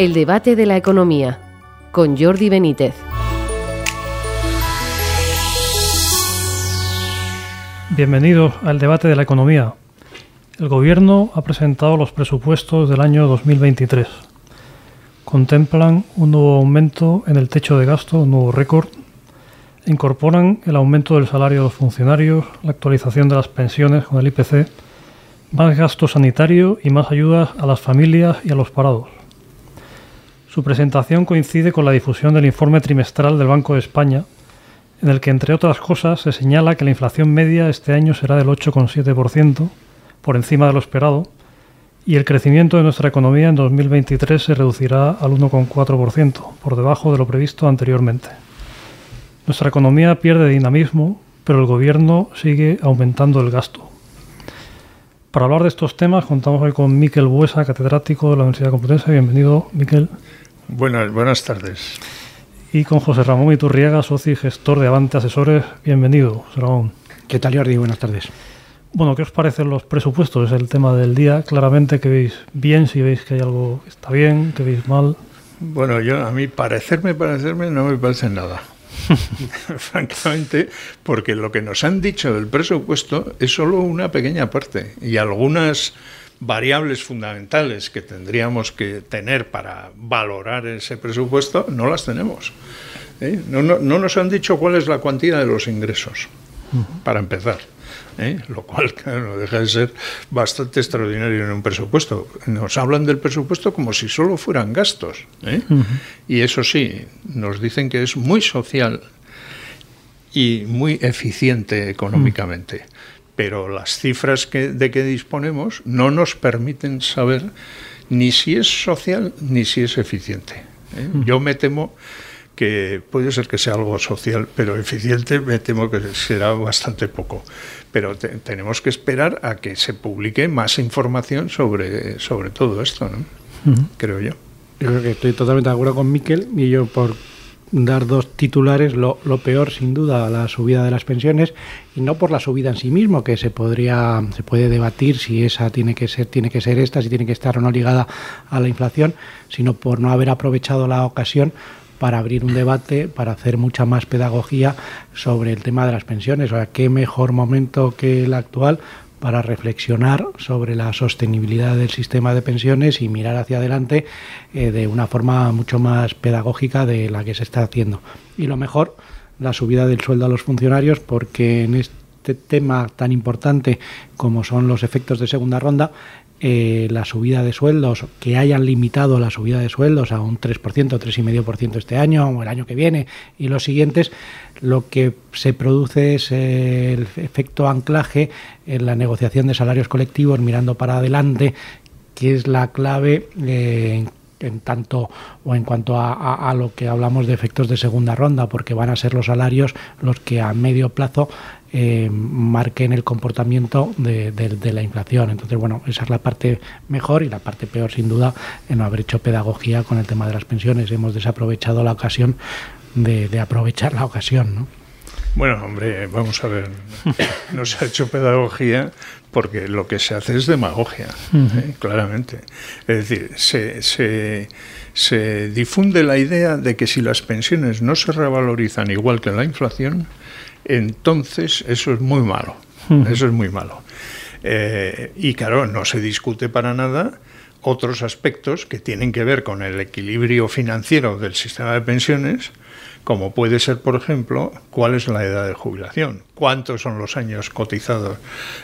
El debate de la economía con Jordi Benítez. Bienvenidos al debate de la economía. El Gobierno ha presentado los presupuestos del año 2023. Contemplan un nuevo aumento en el techo de gasto, un nuevo récord. Incorporan el aumento del salario de los funcionarios, la actualización de las pensiones con el IPC, más gasto sanitario y más ayudas a las familias y a los parados. Su presentación coincide con la difusión del informe trimestral del Banco de España, en el que, entre otras cosas, se señala que la inflación media este año será del 8,7%, por encima de lo esperado, y el crecimiento de nuestra economía en 2023 se reducirá al 1,4%, por debajo de lo previsto anteriormente. Nuestra economía pierde dinamismo, pero el Gobierno sigue aumentando el gasto. Para hablar de estos temas contamos hoy con Miquel Buesa, catedrático de la Universidad Complutense. Bienvenido, Miquel. Buenas, buenas tardes. Y con José Ramón Iturriaga, socio y gestor de Avante Asesores. Bienvenido, José Ramón. ¿Qué tal, Jordi? Buenas tardes. Bueno, ¿qué os parecen los presupuestos? Es el tema del día. Claramente que veis bien, si veis que hay algo que está bien, que veis mal. Bueno, yo a mí parecerme, parecerme, no me parece nada. Francamente, porque lo que nos han dicho del presupuesto es solo una pequeña parte y algunas variables fundamentales que tendríamos que tener para valorar ese presupuesto no las tenemos. ¿eh? No, no, no, nos han dicho cuál es la cuantía de los ingresos, para empezar. ¿eh? Lo cual no deja de ser bastante extraordinario en un presupuesto. Nos hablan del presupuesto como si solo fueran gastos. ¿eh? Y eso sí, nos dicen que es muy social y muy eficiente económicamente pero las cifras que, de que disponemos no nos permiten saber ni si es social ni si es eficiente. ¿eh? Yo me temo que puede ser que sea algo social, pero eficiente me temo que será bastante poco. Pero tenemos que esperar a que se publique más información sobre, sobre todo esto, ¿no? creo yo. Yo creo que estoy totalmente de acuerdo con Miquel y yo por dar dos titulares, lo, lo, peor sin duda la subida de las pensiones y no por la subida en sí mismo, que se podría, se puede debatir si esa tiene que ser, tiene que ser esta, si tiene que estar o no ligada a la inflación, sino por no haber aprovechado la ocasión para abrir un debate, para hacer mucha más pedagogía sobre el tema de las pensiones. O sea, qué mejor momento que el actual para reflexionar sobre la sostenibilidad del sistema de pensiones y mirar hacia adelante eh, de una forma mucho más pedagógica de la que se está haciendo. Y lo mejor, la subida del sueldo a los funcionarios, porque en este tema tan importante como son los efectos de segunda ronda, eh, la subida de sueldos, que hayan limitado la subida de sueldos a un 3%, 3,5% este año o el año que viene y los siguientes, lo que se produce es el efecto anclaje en la negociación de salarios colectivos mirando para adelante, que es la clave eh, en tanto o en cuanto a, a, lo que hablamos de efectos de segunda ronda, porque van a ser los salarios los que a medio plazo eh, marquen el comportamiento de, de, de, la inflación. Entonces, bueno, esa es la parte mejor y la parte peor, sin duda, en no haber hecho pedagogía con el tema de las pensiones. Hemos desaprovechado la ocasión de, de aprovechar la ocasión, ¿no? Bueno, hombre, vamos a ver. No se ha hecho pedagogía porque lo que se hace es demagogia, uh -huh. ¿eh? claramente. Es decir, se, se, se, difunde la idea de que si las pensiones no se revalorizan igual que la inflación, entonces eso es muy malo. Eso es muy malo. Eh, y claro, no se discute para nada otros aspectos que tienen que ver con el equilibrio financiero del sistema de pensiones, como puede ser, por ejemplo, cuál es la edad de jubilación, cuántos son los años cotizados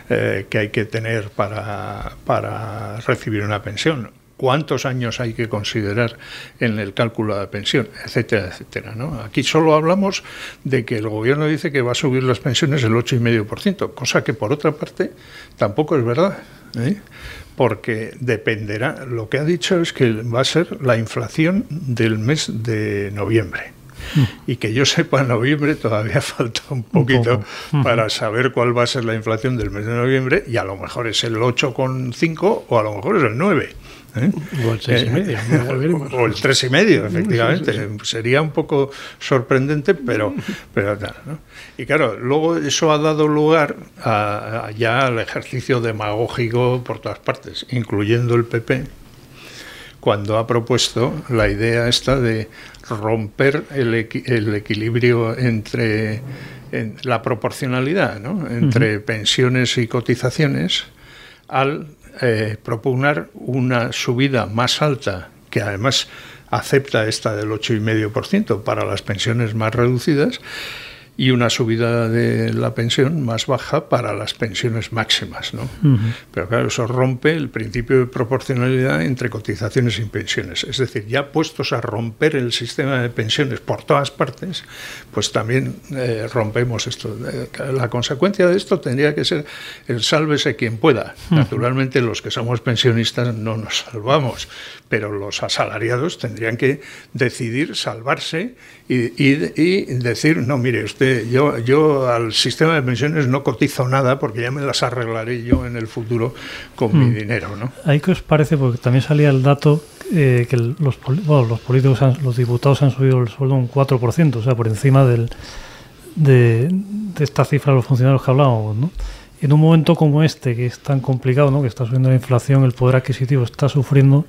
eh, que hay que tener para, para recibir una pensión, cuántos años hay que considerar en el cálculo de la pensión, etcétera, etcétera. ¿no? Aquí solo hablamos de que el gobierno dice que va a subir las pensiones el 8,5%, cosa que por otra parte tampoco es verdad. ¿eh? porque dependerá, lo que ha dicho es que va a ser la inflación del mes de noviembre. Y que yo sepa, en noviembre todavía falta un poquito un para saber cuál va a ser la inflación del mes de noviembre, y a lo mejor es el 8,5 o a lo mejor es el 9. ¿Eh? O el 6 y medio. Eh, o el 3 y medio, efectivamente. Sí, sí, sí. Sería un poco sorprendente, pero, pero tal. ¿no? Y claro, luego eso ha dado lugar a, a ya al ejercicio demagógico por todas partes, incluyendo el PP, cuando ha propuesto la idea esta de romper el, equilibrio entre la proporcionalidad entre pensiones y cotizaciones al eh, proponer una subida más alta que además acepta esta del 8,5% para las pensiones más reducidas y una subida de la pensión más baja para las pensiones máximas. ¿no? Pero claro, eso rompe el principio de proporcionalidad entre cotizaciones y pensiones. Es decir, ya puestos a romper el sistema de pensiones por todas partes, pues también eh, rompemos esto. Eh, la consecuencia de esto tendría que ser el sálvese quien pueda. Naturalmente los que somos pensionistas no nos salvamos, pero los asalariados tendrían que decidir salvarse y, y decir, no, mire, usted yo, yo al sistema de pensiones no cotizo nada porque ya me las arreglaré yo en el futuro con mi hmm. dinero. ¿no? ¿Ahí qué os parece? Porque también salía el dato eh, que los, los políticos, los diputados han subido el sueldo un 4%, o sea, por encima del, de, esta cifra de los funcionarios que hablábamos. ¿no? En un momento como este, que es tan complicado, ¿no? que está subiendo la inflación, el poder adquisitivo está sufriendo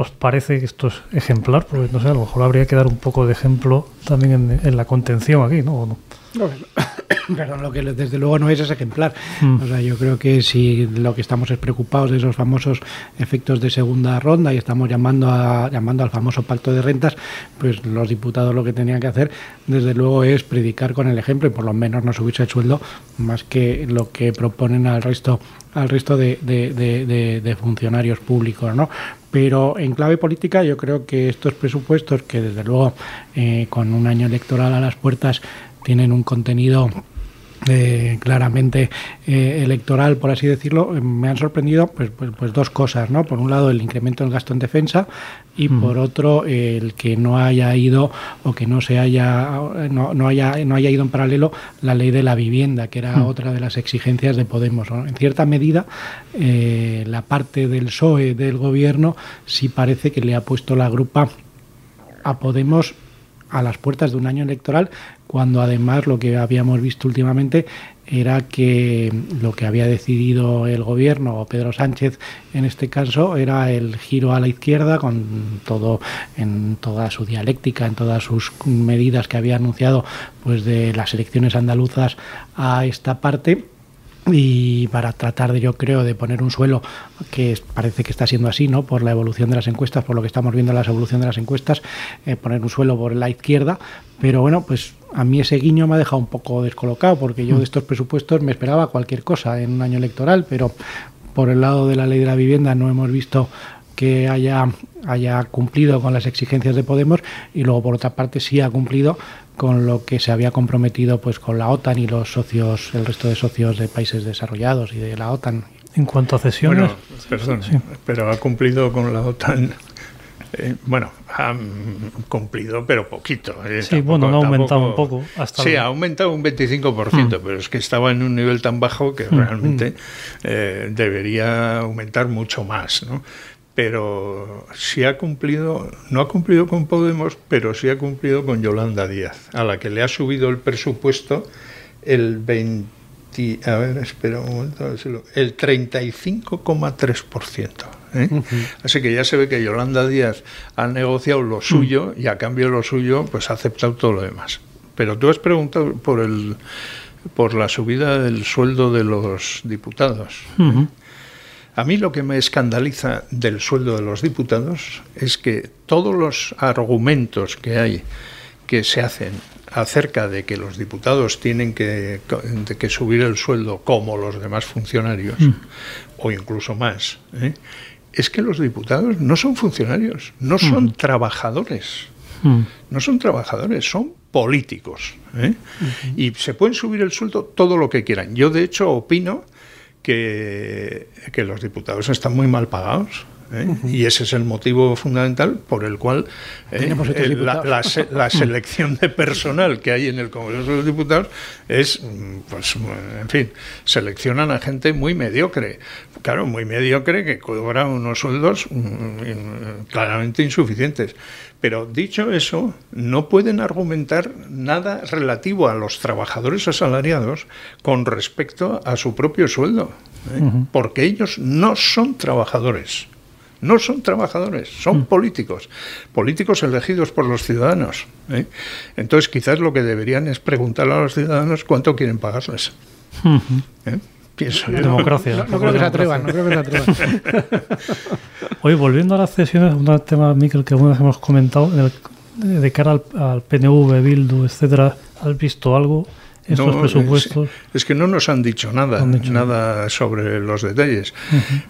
¿Os parece que esto es ejemplar? Porque no sé, a lo mejor habría que dar un poco de ejemplo también en, la contención aquí, ¿no? no? Pero lo que desde luego no es, es ejemplar. Mm. O sea, yo creo que si lo que estamos es preocupados de esos famosos efectos de segunda ronda y estamos llamando a, llamando al famoso pacto de rentas, pues los diputados lo que tenían que hacer, desde luego, es predicar con el ejemplo y por lo menos no subirse el sueldo más que lo que proponen al resto al resto de, de funcionarios públicos, ¿no? Pero en clave política yo creo que estos presupuestos, que desde luego eh, con un año electoral a las puertas tienen un contenido eh, claramente eh, electoral, por así decirlo, me han sorprendido pues, pues, pues, dos cosas, ¿no? Por un lado, el incremento del gasto en defensa y por otro, el que no haya ido o que no se haya no, no, haya no haya ido en paralelo la ley de la vivienda, que era otra de las exigencias de Podemos. En cierta medida, eh, la parte del PSOE del gobierno sí parece que le ha puesto la grupa a Podemos a las puertas de un año electoral, cuando además lo que habíamos visto últimamente era que lo que había decidido el gobierno o Pedro Sánchez en este caso era el giro a la izquierda con todo en toda su dialéctica, en todas sus medidas que había anunciado pues de las elecciones andaluzas a esta parte y para tratar de yo creo de poner un suelo que parece que está siendo así no por la evolución de las encuestas por lo que estamos viendo en la evolución de las encuestas eh, poner un suelo por la izquierda. Pero bueno pues a mí ese guiño me ha dejado un poco descolocado porque yo de estos presupuestos me esperaba cualquier cosa en un año electoral pero por el lado de la ley de la vivienda no hemos visto que haya, haya cumplido con las exigencias de Podemos y luego por otra parte sí ha cumplido con lo que se había comprometido pues con la OTAN y los socios, el resto de socios de países desarrollados y de la OTAN. En cuanto a cesiones, perdón, pero ha cumplido con la OTAN. Eh, bueno, ha cumplido, pero poquito. Eh, sí, bueno, ha aumentado un poco. Hasta sí, ha aumentado un 25%, mm. pero es que estaba en un nivel tan bajo que mm. realmente mm. eh, debería aumentar mucho más. ¿no? Pero sí ha cumplido, no ha cumplido con Podemos, pero sí ha cumplido con Yolanda Díaz, a la que le ha subido el presupuesto el 20, a ver, espera un momento, el 35,3%. ¿eh? Así que ya se ve que Yolanda Díaz ha negociado lo suyo y a cambio de lo suyo pues ha aceptado todo lo demás. Pero tú has preguntado por el por la subida del sueldo de los diputados. A mí lo que me escandaliza del sueldo de los diputados es que todos los argumentos que hay que se hacen acerca de que los diputados tienen que, subir el sueldo como los demás funcionarios, mm. o incluso más, ¿eh? es que los diputados no son funcionarios, no son mm. trabajadores. Mm. No son trabajadores, son políticos. ¿eh? Y se pueden subir el sueldo todo lo que quieran. Yo, de hecho, opino que, que los diputados están muy mal pagados. ¿eh? Y ese es el motivo fundamental por el cual ¿eh? la, selección de personal que hay en el Congreso de los Diputados es, pues, en fin, seleccionan a gente muy mediocre. Claro, muy mediocre que cobra unos sueldos mm, claramente insuficientes. Pero dicho eso, no pueden argumentar nada relativo a los trabajadores asalariados con respecto a su propio sueldo, ¿eh? porque ellos no son trabajadores. No son trabajadores, son Mm. políticos, políticos elegidos por los ciudadanos. ¿eh? Entonces, quizás lo que deberían es preguntar a los ciudadanos cuánto quieren pagarles. ¿eh? Pienso yo. Democracia. No, no creo que se atrevan, no creo que se atrevan. Oye, volviendo a las cesiones, un tema, Miquel, que alguna vez hemos comentado, en el- de cara al, al PNV, Bildu, etcétera, ¿has visto algo en estos No, presupuestos? Es, es que no nos han dicho nada, han dicho nada sobre los detalles.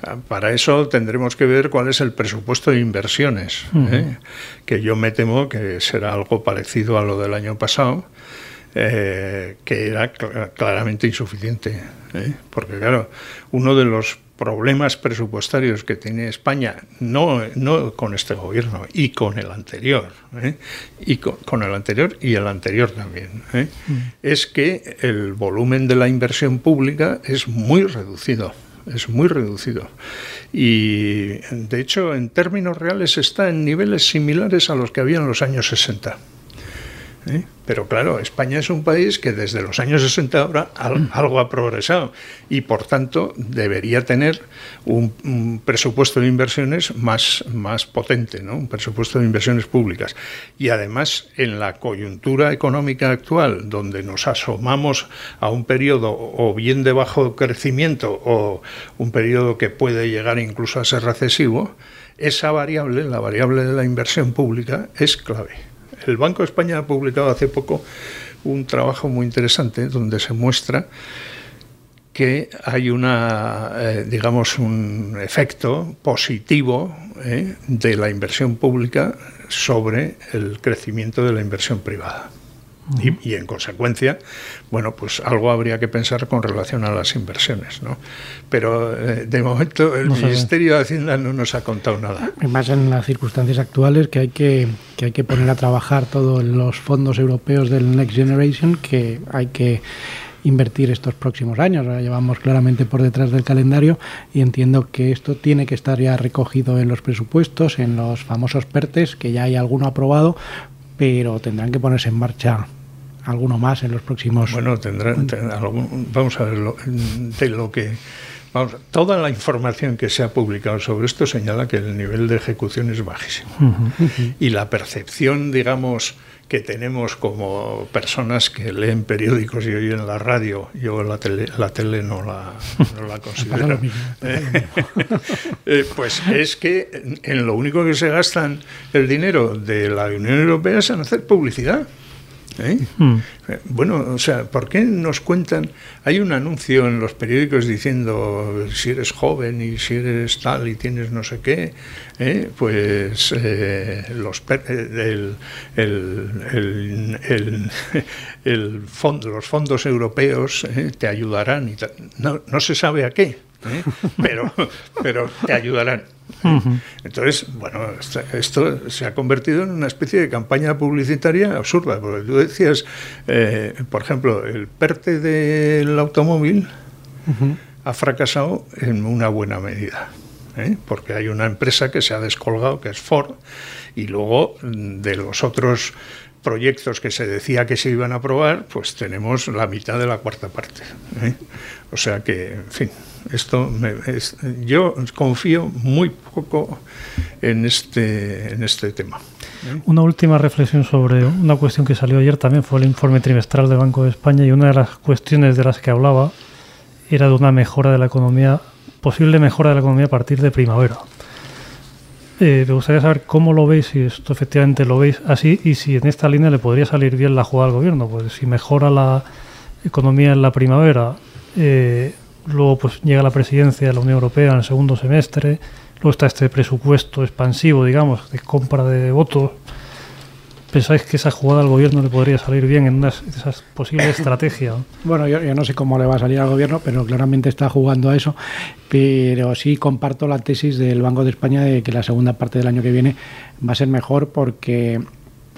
Ah, Para eso tendremos que ver cuál es el presupuesto de inversiones, ¿eh? que yo me temo que será algo parecido a lo del año pasado, eh, que era cl- claramente insuficiente. ¿eh? Porque claro, uno de los problemas presupuestarios que tiene España, no, no con este gobierno, y con el anterior, ¿eh? y con, con el anterior y el anterior también, ¿eh? es que el volumen de la inversión pública es muy reducido. Es muy reducido. Y de hecho, en términos reales, está en niveles similares a los que había en los años 60. ¿Eh? Pero claro, España es un país que desde los años 60 ahora al- algo ha progresado y por tanto debería tener un, un presupuesto de inversiones más, más potente, ¿no? un presupuesto de inversiones públicas. Y además, en la coyuntura económica actual, donde nos asomamos a un periodo o bien de bajo crecimiento o un periodo que puede llegar incluso a ser recesivo, esa variable, la variable de la inversión pública, es clave. El Banco de España ha publicado hace poco un trabajo muy interesante donde se muestra que hay una, eh, digamos, un efecto positivo eh, de la inversión pública sobre el crecimiento de la inversión privada. Y, y, en consecuencia, bueno, pues algo habría que pensar con relación a las inversiones, ¿no? Pero eh, de momento el No. Ministerio de Hacienda no nos ha contado nada. Y más en las circunstancias actuales que hay que, que hay que poner a trabajar todos los fondos europeos del Next Generation que hay que invertir estos próximos años. Ahora llevamos claramente por detrás del calendario y entiendo que esto tiene que estar ya recogido en los presupuestos, en los famosos PERTES, que ya hay alguno aprobado, pero tendrán que ponerse en marcha alguno más en los próximos Bueno, tendrán, tendrán algún- vamos a ver lo, de lo que vamos, toda la información que se ha publicado sobre esto señala que el nivel de ejecución es bajísimo. Y la percepción, digamos, que tenemos como personas que leen periódicos y oyen la radio, yo la tele, la tele no la, no la considero, eh, pues es que en lo único que se gastan el dinero de la Unión Europea es en hacer publicidad. ¿Eh? Mm. Eh, Bueno, o sea, ¿por qué nos cuentan? Hay un anuncio en los periódicos diciendo si eres joven y si eres tal y tienes no sé qué, ¿eh? pues eh, los, el, el, el, el- el fond- los fondos europeos ¿eh? te ayudarán. Y tal. no, no se sabe a qué, ¿eh? pero, pero te ayudarán. ¿eh? Entonces, bueno, esto, se ha convertido en una especie de campaña publicitaria absurda, porque tú decías, eh, por ejemplo, el PERTE del automóvil ha fracasado en una buena medida. ¿eh? Porque hay una empresa que se ha descolgado, que es Ford, y luego mm, de los otros proyectos que se decía que se iban a aprobar, pues tenemos la mitad de la cuarta parte. ¿eh? O sea que, en fin, esto me- yo confío muy poco en este, en este tema. Una última reflexión sobre una cuestión que salió ayer también fue el informe trimestral del Banco de España y una de las cuestiones de las que hablaba era de una mejora de la economía, posible mejora de la economía a partir de primavera. Eh, me gustaría saber cómo lo veis, si esto efectivamente lo veis así y si en esta línea le podría salir bien la jugada al gobierno. Pues si mejora la economía en la primavera, eh, luego pues llega la presidencia de la Unión Europea en el segundo semestre, luego está este presupuesto expansivo, digamos, de compra de votos. ¿Pensáis que esa jugada al gobierno le podría salir bien en una de esas posibles estrategias? Bueno, yo, yo no sé cómo le va a salir al gobierno, pero claramente está jugando a eso. Pero sí comparto la tesis del Banco de España de que la segunda parte del año que viene va a ser mejor porque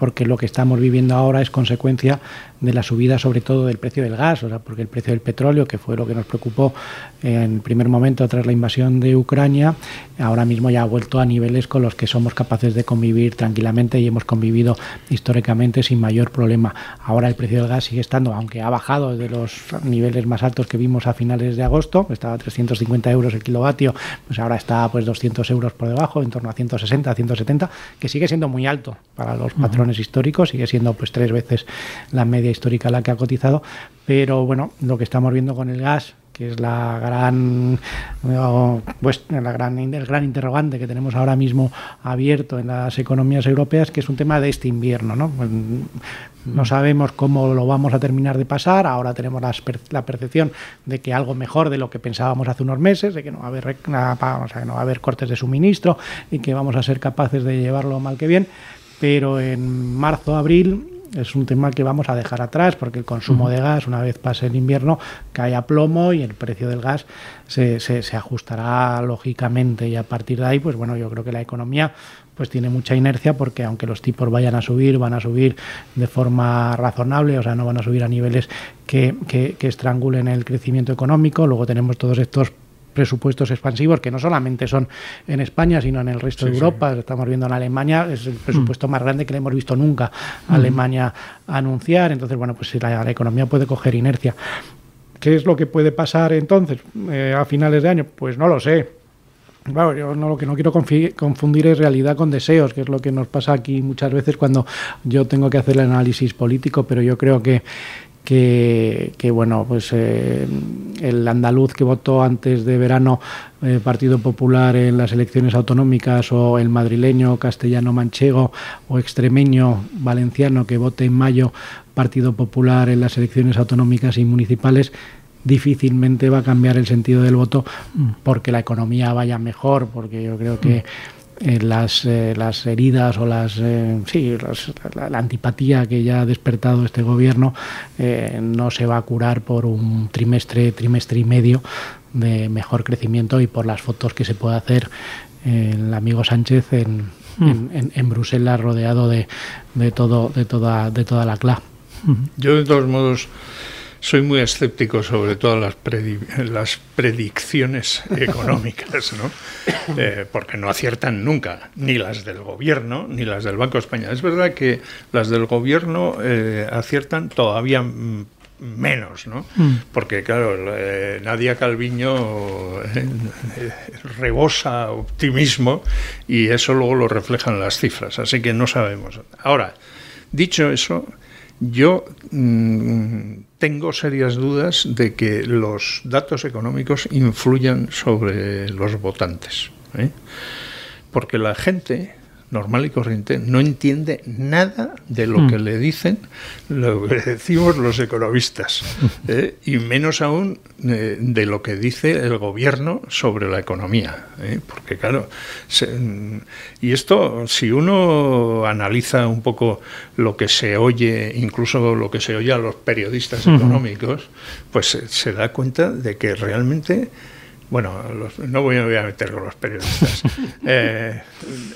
porque lo que estamos viviendo ahora es consecuencia de la subida sobre todo del precio del gas, o sea, porque el precio del petróleo, que fue lo que nos preocupó en el primer momento tras la invasión de Ucrania, ahora mismo ya ha vuelto a niveles con los que somos capaces de convivir tranquilamente y hemos convivido históricamente sin mayor problema. Ahora el precio del gas sigue estando, aunque ha bajado de los niveles más altos que vimos a finales de agosto, estaba a 350 euros el kilovatio, pues ahora está pues 200 euros por debajo, en torno a 160, 170, que sigue siendo muy alto para los patrones históricos, sigue siendo pues tres veces la media histórica la que ha cotizado, pero bueno, lo que estamos viendo con el gas que es la gran, pues, la gran, el gran interrogante que tenemos ahora mismo abierto en las economías europeas, que es un tema de este invierno. ¿no? Pues, no sabemos cómo lo vamos a terminar de pasar. Ahora tenemos la, percepción de que algo mejor de lo que pensábamos hace unos meses, de que no va a haber, no va a haber cortes de suministro y que vamos a ser capaces de llevarlo mal que bien. Pero en marzo, abril es un tema que vamos a dejar atrás porque el consumo de gas, una vez pase el invierno, cae a plomo y el precio del gas se, se, ajustará lógicamente y a partir de ahí, pues bueno, yo creo que la economía pues tiene mucha inercia porque aunque los tipos vayan a subir, van a subir de forma razonable, o sea, no van a subir a niveles que, que, que estrangulen el crecimiento económico. Luego tenemos todos estos presupuestos expansivos que no solamente son en España, sino en el resto de Europa. Estamos viendo en Alemania, es el presupuesto mm. más grande que le hemos visto nunca a mm. Alemania anunciar. Entonces, bueno, pues la, la economía puede coger inercia. ¿Qué es lo que puede pasar entonces eh, a finales de año? Pues no lo sé. Bueno, yo no, lo que no quiero confundir es realidad con deseos, que es lo que nos pasa aquí muchas veces cuando yo tengo que hacer el análisis político, pero yo creo que que, bueno, pues eh, el andaluz que votó antes de verano eh, Partido Popular en las elecciones autonómicas o el madrileño, castellano manchego o extremeño valenciano que vote en mayo Partido Popular en las elecciones autonómicas y municipales, difícilmente va a cambiar el sentido del voto porque la economía vaya mejor, porque yo creo que eh, las, eh, las heridas o las, eh, sí, la, antipatía que ya ha despertado este gobierno no se va a curar por un trimestre, trimestre y medio de mejor crecimiento y por las fotos que se puede hacer el amigo Sánchez en, mm. en, Bruselas rodeado de, de, todo, de, toda, de toda la CLA. Yo de todos modos soy muy escéptico sobre todas las, las predicciones económicas, ¿no? Eh, porque no aciertan nunca, ni las del gobierno ni las del Banco Español. Es verdad que las del gobierno eh, aciertan todavía menos, ¿no? Mm. Porque, claro, eh, Nadia Calviño rebosa optimismo y eso luego lo reflejan las cifras, así que no sabemos. Ahora, dicho eso, yo mm, tengo serias dudas de que los datos económicos influyan sobre los votantes. ¿eh? Porque la gente normal y corriente no entiende nada de lo que mm. le dicen, lo que decimos los economistas, ¿eh? y menos aún eh, de lo que dice el gobierno sobre la economía. ¿eh? Porque claro, y esto, si uno analiza un poco lo que se oye, incluso lo que se oye a los periodistas económicos, pues se da cuenta de que realmente bueno, no voy, a meter con los periodistas. Eh,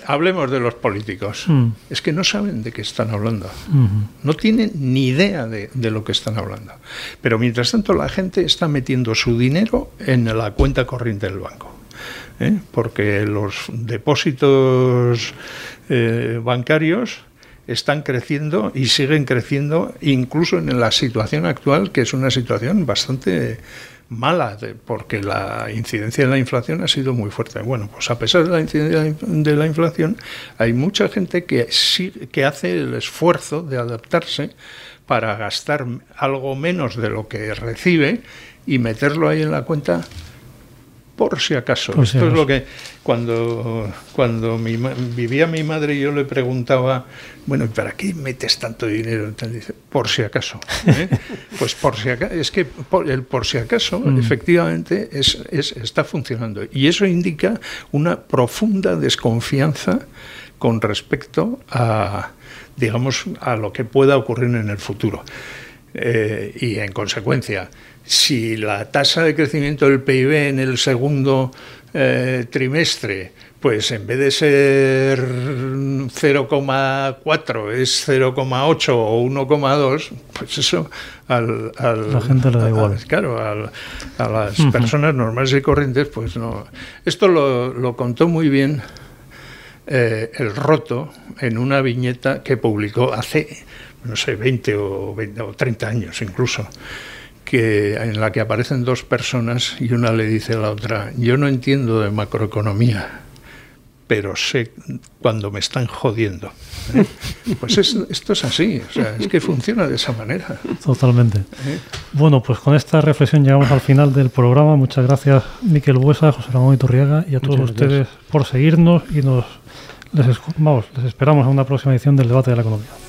hablemos de los políticos. Mm. Es que no saben de qué están hablando. No tienen ni idea de, lo que están hablando. Pero mientras tanto la gente está metiendo su dinero en la cuenta corriente del banco. ¿eh? Porque los depósitos eh, bancarios están creciendo y siguen creciendo incluso en la situación actual, que es una situación bastante mala, porque la incidencia de la inflación ha sido muy fuerte. Bueno, pues a pesar de la incidencia de la inflación, hay mucha gente que, sí, que hace el esfuerzo de adaptarse para gastar algo menos de lo que recibe y meterlo ahí en la cuenta por si acaso. Esto es lo que cuando, cuando vivía mi madre y yo le preguntaba, bueno, ¿y para qué metes tanto dinero? Entonces dice, por si acaso. ¿eh? pues por si acaso, es que el por si acaso mm. efectivamente es, es, está funcionando. Y eso indica una profunda desconfianza con respecto a, digamos, a lo que pueda ocurrir en el futuro. Eh, y en consecuencia, si la tasa de crecimiento del PIB en el segundo eh, trimestre pues en vez de ser 0,4 es 0,8 o 1,2, pues eso al, la gente le da igual. claro, a las personas normales y corrientes, pues no. Esto lo, contó muy bien eh, el Roto en una viñeta que publicó hace, no sé, 20 o, 20 o 30 años incluso que en la que aparecen dos personas y una le dice a la otra, yo no entiendo de macroeconomía, pero sé cuando me están jodiendo. ¿eh? Pues esto es así, o sea, es que funciona de esa manera. Totalmente. ¿Eh? Bueno, pues con esta reflexión llegamos al final del programa. Muchas gracias, Miquel Buesa, José Ramón Iturriaga y a todos ustedes por seguirnos y nos les, vamos, les esperamos en una próxima edición del debate de la economía.